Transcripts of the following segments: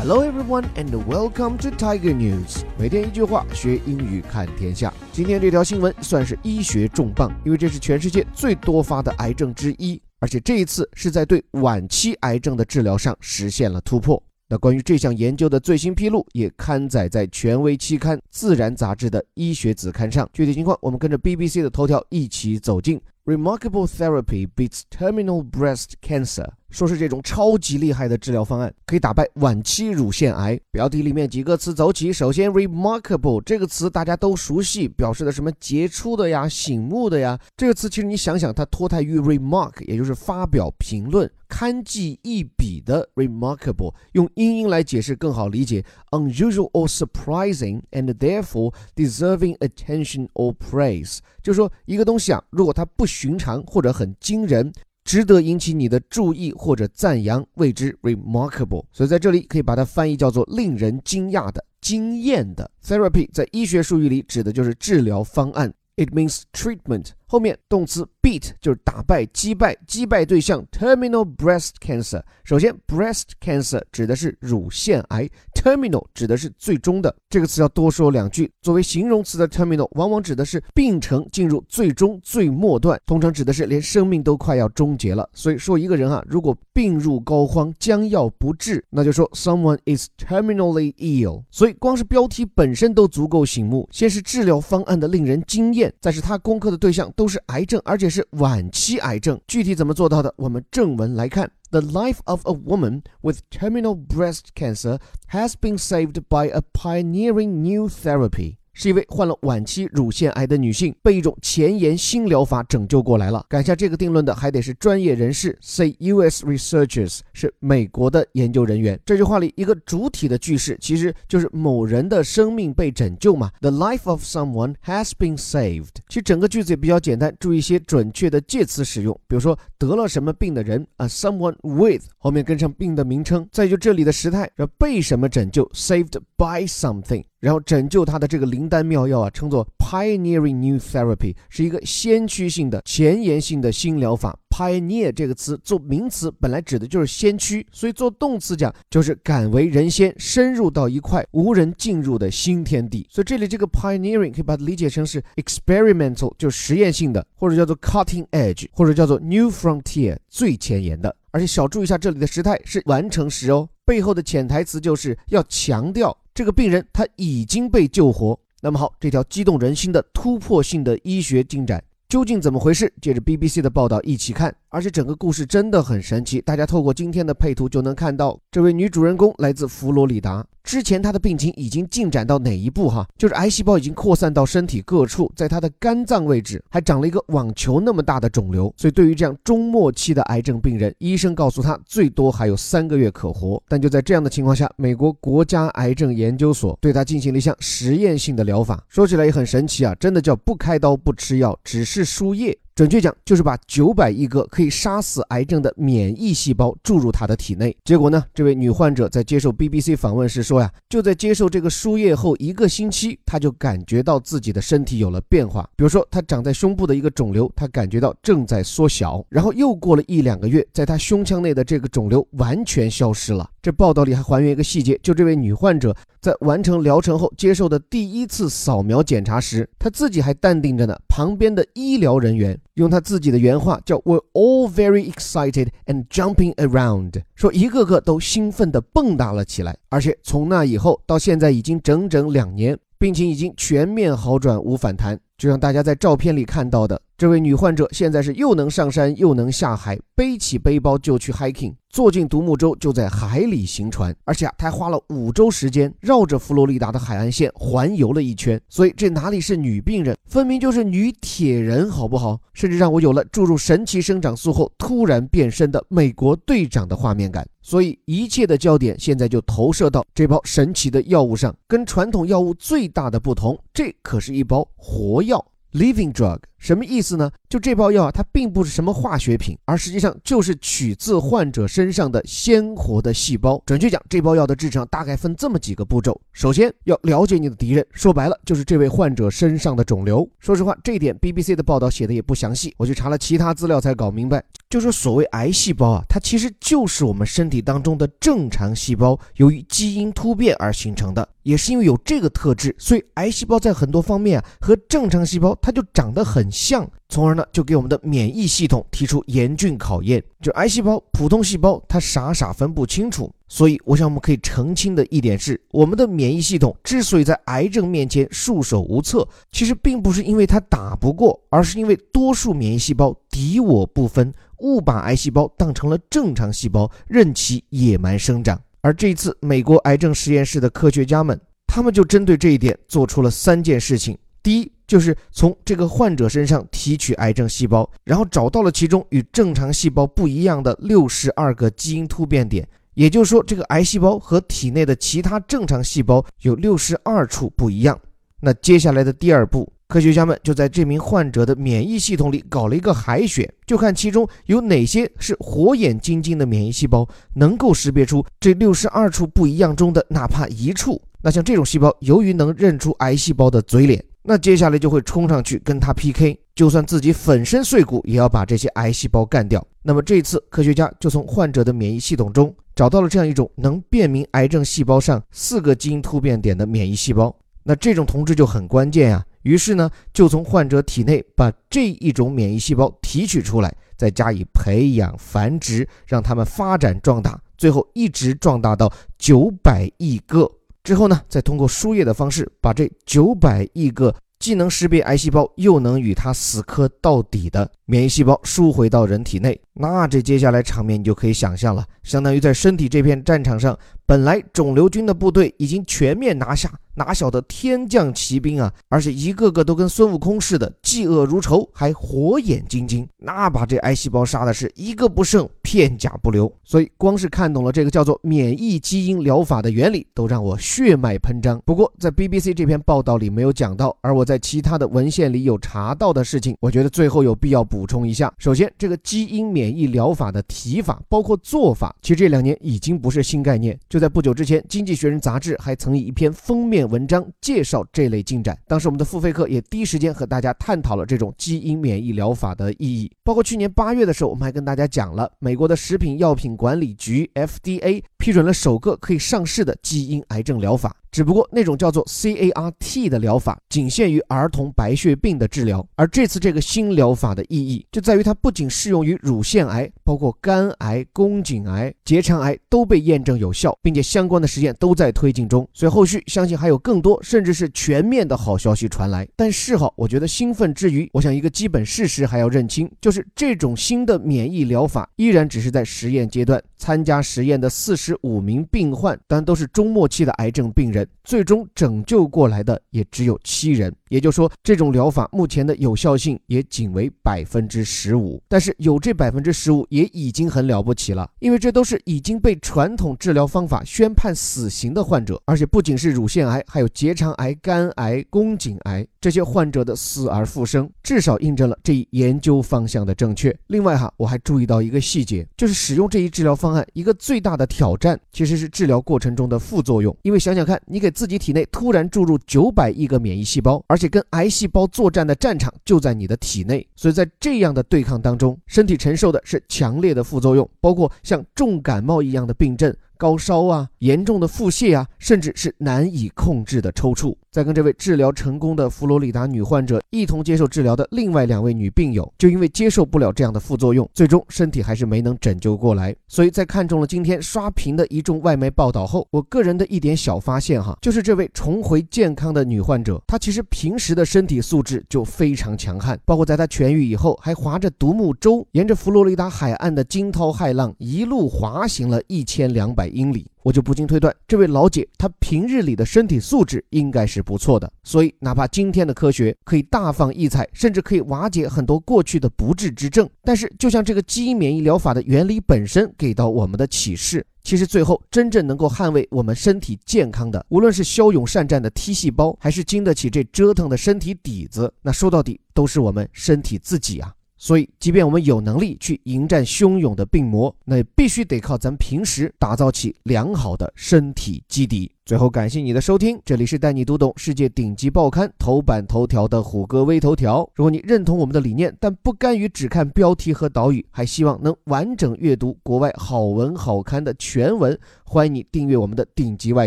Hello everyone and welcome to Tiger News。每天一句话，学英语看天下。今天这条新闻算是医学重磅，因为这是全世界最多发的癌症之一，而且这一次是在对晚期癌症的治疗上实现了突破。那关于这项研究的最新披露，也刊载在权威期刊《自然》杂志的医学子刊上。具体情况，我们跟着 BBC 的头条一起走进。Remarkable therapy beats terminal breast cancer。说是这种超级厉害的治疗方案，可以打败晚期乳腺癌。标题里面几个词走起，首先，remarkable 这个词大家都熟悉，表示的什么杰出的呀、醒目的呀。这个词其实你想想，它脱胎于 remark，也就是发表评论、堪记一笔的 remarkable。用英音来解释更好理解，unusual or surprising and therefore deserving attention or praise。就是说一个东西啊，如果它不寻常或者很惊人。值得引起你的注意或者赞扬，谓之 remarkable。所以在这里可以把它翻译叫做令人惊讶的、惊艳的。Therapy 在医学术语里指的就是治疗方案。It means treatment。后面动词 beat 就是打败、击败、击败对象。Terminal breast cancer。首先，breast cancer 指的是乳腺癌，terminal 指的是最终的。这个词要多说两句。作为形容词的 terminal 往往指的是病程进入最终、最末段，通常指的是连生命都快要终结了。所以说一个人啊，如果病入膏肓、将要不治，那就说 someone is terminally ill。所以光是标题本身都足够醒目。先是治疗方案的令人惊艳，再是他攻克的对象。都是癌症，而且是晚期癌症。具体怎么做到的？我们正文来看：The life of a woman with terminal breast cancer has been saved by a pioneering new therapy. 是一位患了晚期乳腺癌的女性，被一种前沿新疗法拯救过来了。敢下这个定论的还得是专业人士，say U.S. researchers，是美国的研究人员。这句话里一个主体的句式其实就是某人的生命被拯救嘛。The life of someone has been saved。其实整个句子也比较简单，注意一些准确的介词使用，比如说得了什么病的人啊，someone with，后面跟上病的名称。再就这里的时态，要被什么拯救，saved by something。然后拯救他的这个灵丹妙药啊，称作 pioneering new therapy，是一个先驱性的、前沿性的新疗法。pioneer 这个词做名词本来指的就是先驱，所以做动词讲就是敢为人先，深入到一块无人进入的新天地。所以这里这个 pioneering 可以把它理解成是 experimental，就是实验性的，或者叫做 cutting edge，或者叫做 new frontier，最前沿的。而且小注意一下这里的时态是完成时哦，背后的潜台词就是要强调。这个病人他已经被救活。那么好，这条激动人心的突破性的医学进展究竟怎么回事？接着 BBC 的报道一起看。而且整个故事真的很神奇，大家透过今天的配图就能看到，这位女主人公来自佛罗里达。之前她的病情已经进展到哪一步？哈，就是癌细胞已经扩散到身体各处，在她的肝脏位置还长了一个网球那么大的肿瘤。所以对于这样中末期的癌症病人，医生告诉她最多还有三个月可活。但就在这样的情况下，美国国家癌症研究所对她进行了一项实验性的疗法。说起来也很神奇啊，真的叫不开刀不吃药，只是输液。准确讲，就是把九百亿个可以杀死癌症的免疫细胞注入他的体内。结果呢，这位女患者在接受 BBC 访问时说呀，就在接受这个输液后一个星期，她就感觉到自己的身体有了变化。比如说，她长在胸部的一个肿瘤，她感觉到正在缩小。然后又过了一两个月，在她胸腔内的这个肿瘤完全消失了。这报道里还还原一个细节，就这位女患者在完成疗程后接受的第一次扫描检查时，她自己还淡定着呢，旁边的医疗人员。用他自己的原话叫 "We're all very excited and jumping around"，说一个个都兴奋地蹦跶了起来。而且从那以后到现在已经整整两年，病情已经全面好转，无反弹。就像大家在照片里看到的，这位女患者现在是又能上山又能下海，背起背包就去 hiking，坐进独木舟就在海里行船，而且啊，她还花了五周时间绕着佛罗里达的海岸线环游了一圈。所以这哪里是女病人，分明就是女铁人，好不好？甚至让我有了注入神奇生长素后突然变身的美国队长的画面感。所以一切的焦点现在就投射到这包神奇的药物上，跟传统药物最大的不同，这可是一包活药。Living drug。什么意思呢？就这包药啊，它并不是什么化学品，而实际上就是取自患者身上的鲜活的细胞。准确讲，这包药的制成大概分这么几个步骤：首先要了解你的敌人，说白了就是这位患者身上的肿瘤。说实话，这一点 BBC 的报道写的也不详细，我去查了其他资料才搞明白。就说所谓癌细胞啊，它其实就是我们身体当中的正常细胞，由于基因突变而形成的。也是因为有这个特质，所以癌细胞在很多方面啊和正常细胞它就长得很像，从而呢就给我们的免疫系统提出严峻考验。就癌细胞、普通细胞，它傻傻分不清楚。所以，我想我们可以澄清的一点是，我们的免疫系统之所以在癌症面前束手无策，其实并不是因为它打不过，而是因为多数免疫细胞敌我不分，误把癌细胞当成了正常细胞，任其野蛮生长。而这一次，美国癌症实验室的科学家们，他们就针对这一点做出了三件事情。第一，就是从这个患者身上提取癌症细胞，然后找到了其中与正常细胞不一样的六十二个基因突变点。也就是说，这个癌细胞和体内的其他正常细胞有六十二处不一样。那接下来的第二步。科学家们就在这名患者的免疫系统里搞了一个海选，就看其中有哪些是火眼金睛的免疫细胞，能够识别出这六十二处不一样中的哪怕一处。那像这种细胞，由于能认出癌细胞的嘴脸，那接下来就会冲上去跟他 PK，就算自己粉身碎骨，也要把这些癌细胞干掉。那么这次科学家就从患者的免疫系统中找到了这样一种能辨明癌症细胞上四个基因突变点的免疫细胞。那这种同志就很关键呀。于是呢，就从患者体内把这一种免疫细胞提取出来，再加以培养繁殖，让它们发展壮大，最后一直壮大到九百亿个之后呢，再通过输液的方式把这九百亿个既能识别癌细胞，又能与它死磕到底的免疫细胞输回到人体内。那这接下来场面你就可以想象了，相当于在身体这片战场上，本来肿瘤军的部队已经全面拿下。哪晓得天降奇兵啊！而且一个个都跟孙悟空似的，嫉恶如仇，还火眼金睛，那把这癌细胞杀的是一个不剩，片甲不留。所以光是看懂了这个叫做免疫基因疗法的原理，都让我血脉喷张。不过在 BBC 这篇报道里没有讲到，而我在其他的文献里有查到的事情，我觉得最后有必要补补充一下。首先，这个基因免疫疗法的提法，包括做法，其实这两年已经不是新概念。就在不久之前，《经济学人》杂志还曾以一篇封面。文章介绍这类进展，当时我们的付费课也第一时间和大家探讨了这种基因免疫疗法的意义。包括去年八月的时候，我们还跟大家讲了美国的食品药品管理局 FDA 批准了首个可以上市的基因癌症疗法。只不过那种叫做 CAR-T 的疗法仅限于儿童白血病的治疗，而这次这个新疗法的意义就在于它不仅适用于乳腺癌，包括肝癌、宫颈癌、结肠癌都被验证有效，并且相关的实验都在推进中。所以后续相信还有更多甚至是全面的好消息传来。但是哈，我觉得兴奋之余，我想一个基本事实还要认清，就是这种新的免疫疗法依然只是在实验阶段。参加实验的四十五名病患，当然都是中末期的癌症病人，最终拯救过来的也只有七人。也就是说，这种疗法目前的有效性也仅为百分之十五。但是有这百分之十五也已经很了不起了，因为这都是已经被传统治疗方法宣判死刑的患者，而且不仅是乳腺癌，还有结肠癌、肝癌、宫颈癌这些患者的死而复生，至少印证了这一研究方向的正确。另外哈，我还注意到一个细节，就是使用这一治疗方。方案一个最大的挑战其实是治疗过程中的副作用，因为想想看，你给自己体内突然注入九百亿个免疫细胞，而且跟癌细胞作战的战场就在你的体内，所以在这样的对抗当中，身体承受的是强烈的副作用，包括像重感冒一样的病症。高烧啊，严重的腹泻啊，甚至是难以控制的抽搐。在跟这位治疗成功的佛罗里达女患者一同接受治疗的另外两位女病友，就因为接受不了这样的副作用，最终身体还是没能拯救过来。所以在看中了今天刷屏的一众外媒报道后，我个人的一点小发现哈，就是这位重回健康的女患者，她其实平时的身体素质就非常强悍，包括在她痊愈以后，还划着独木舟，沿着佛罗里达海岸的惊涛骇浪一路滑行了一千两百。英里，我就不禁推断，这位老姐她平日里的身体素质应该是不错的。所以，哪怕今天的科学可以大放异彩，甚至可以瓦解很多过去的不治之症，但是，就像这个基因免疫疗法的原理本身给到我们的启示。其实最后真正能够捍卫我们身体健康的，无论是骁勇善战的 T 细胞，还是经得起这折腾的身体底子，那说到底都是我们身体自己啊。所以，即便我们有能力去迎战汹涌的病魔，那也必须得靠咱平时打造起良好的身体基底。最后，感谢你的收听，这里是带你读懂世界顶级报刊头版头条的虎哥微头条。如果你认同我们的理念，但不甘于只看标题和导语，还希望能完整阅读国外好文好刊的全文，欢迎你订阅我们的顶级外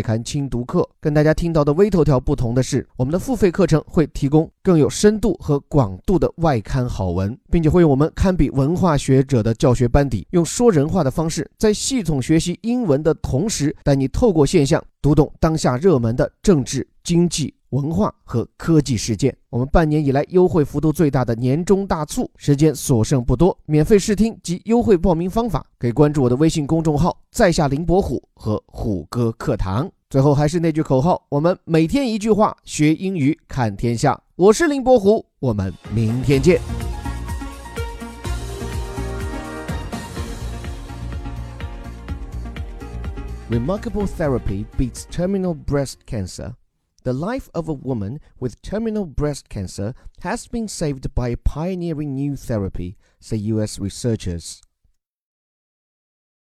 刊精读课。跟大家听到的微头条不同的是，我们的付费课程会提供更有深度和广度的外刊好文，并且会用我们堪比文化学者的教学班底，用说人话的方式，在系统学习英文的同时，带你透过现象。读懂当下热门的政治、经济、文化和科技事件。我们半年以来优惠幅度最大的年终大促，时间所剩不多。免费试听及优惠报名方法，可以关注我的微信公众号“在下林伯虎”和“虎哥课堂”。最后还是那句口号：我们每天一句话，学英语看天下。我是林伯虎，我们明天见。Remarkable therapy beats terminal breast cancer. The life of a woman with terminal breast cancer has been saved by a pioneering new therapy, say US researchers.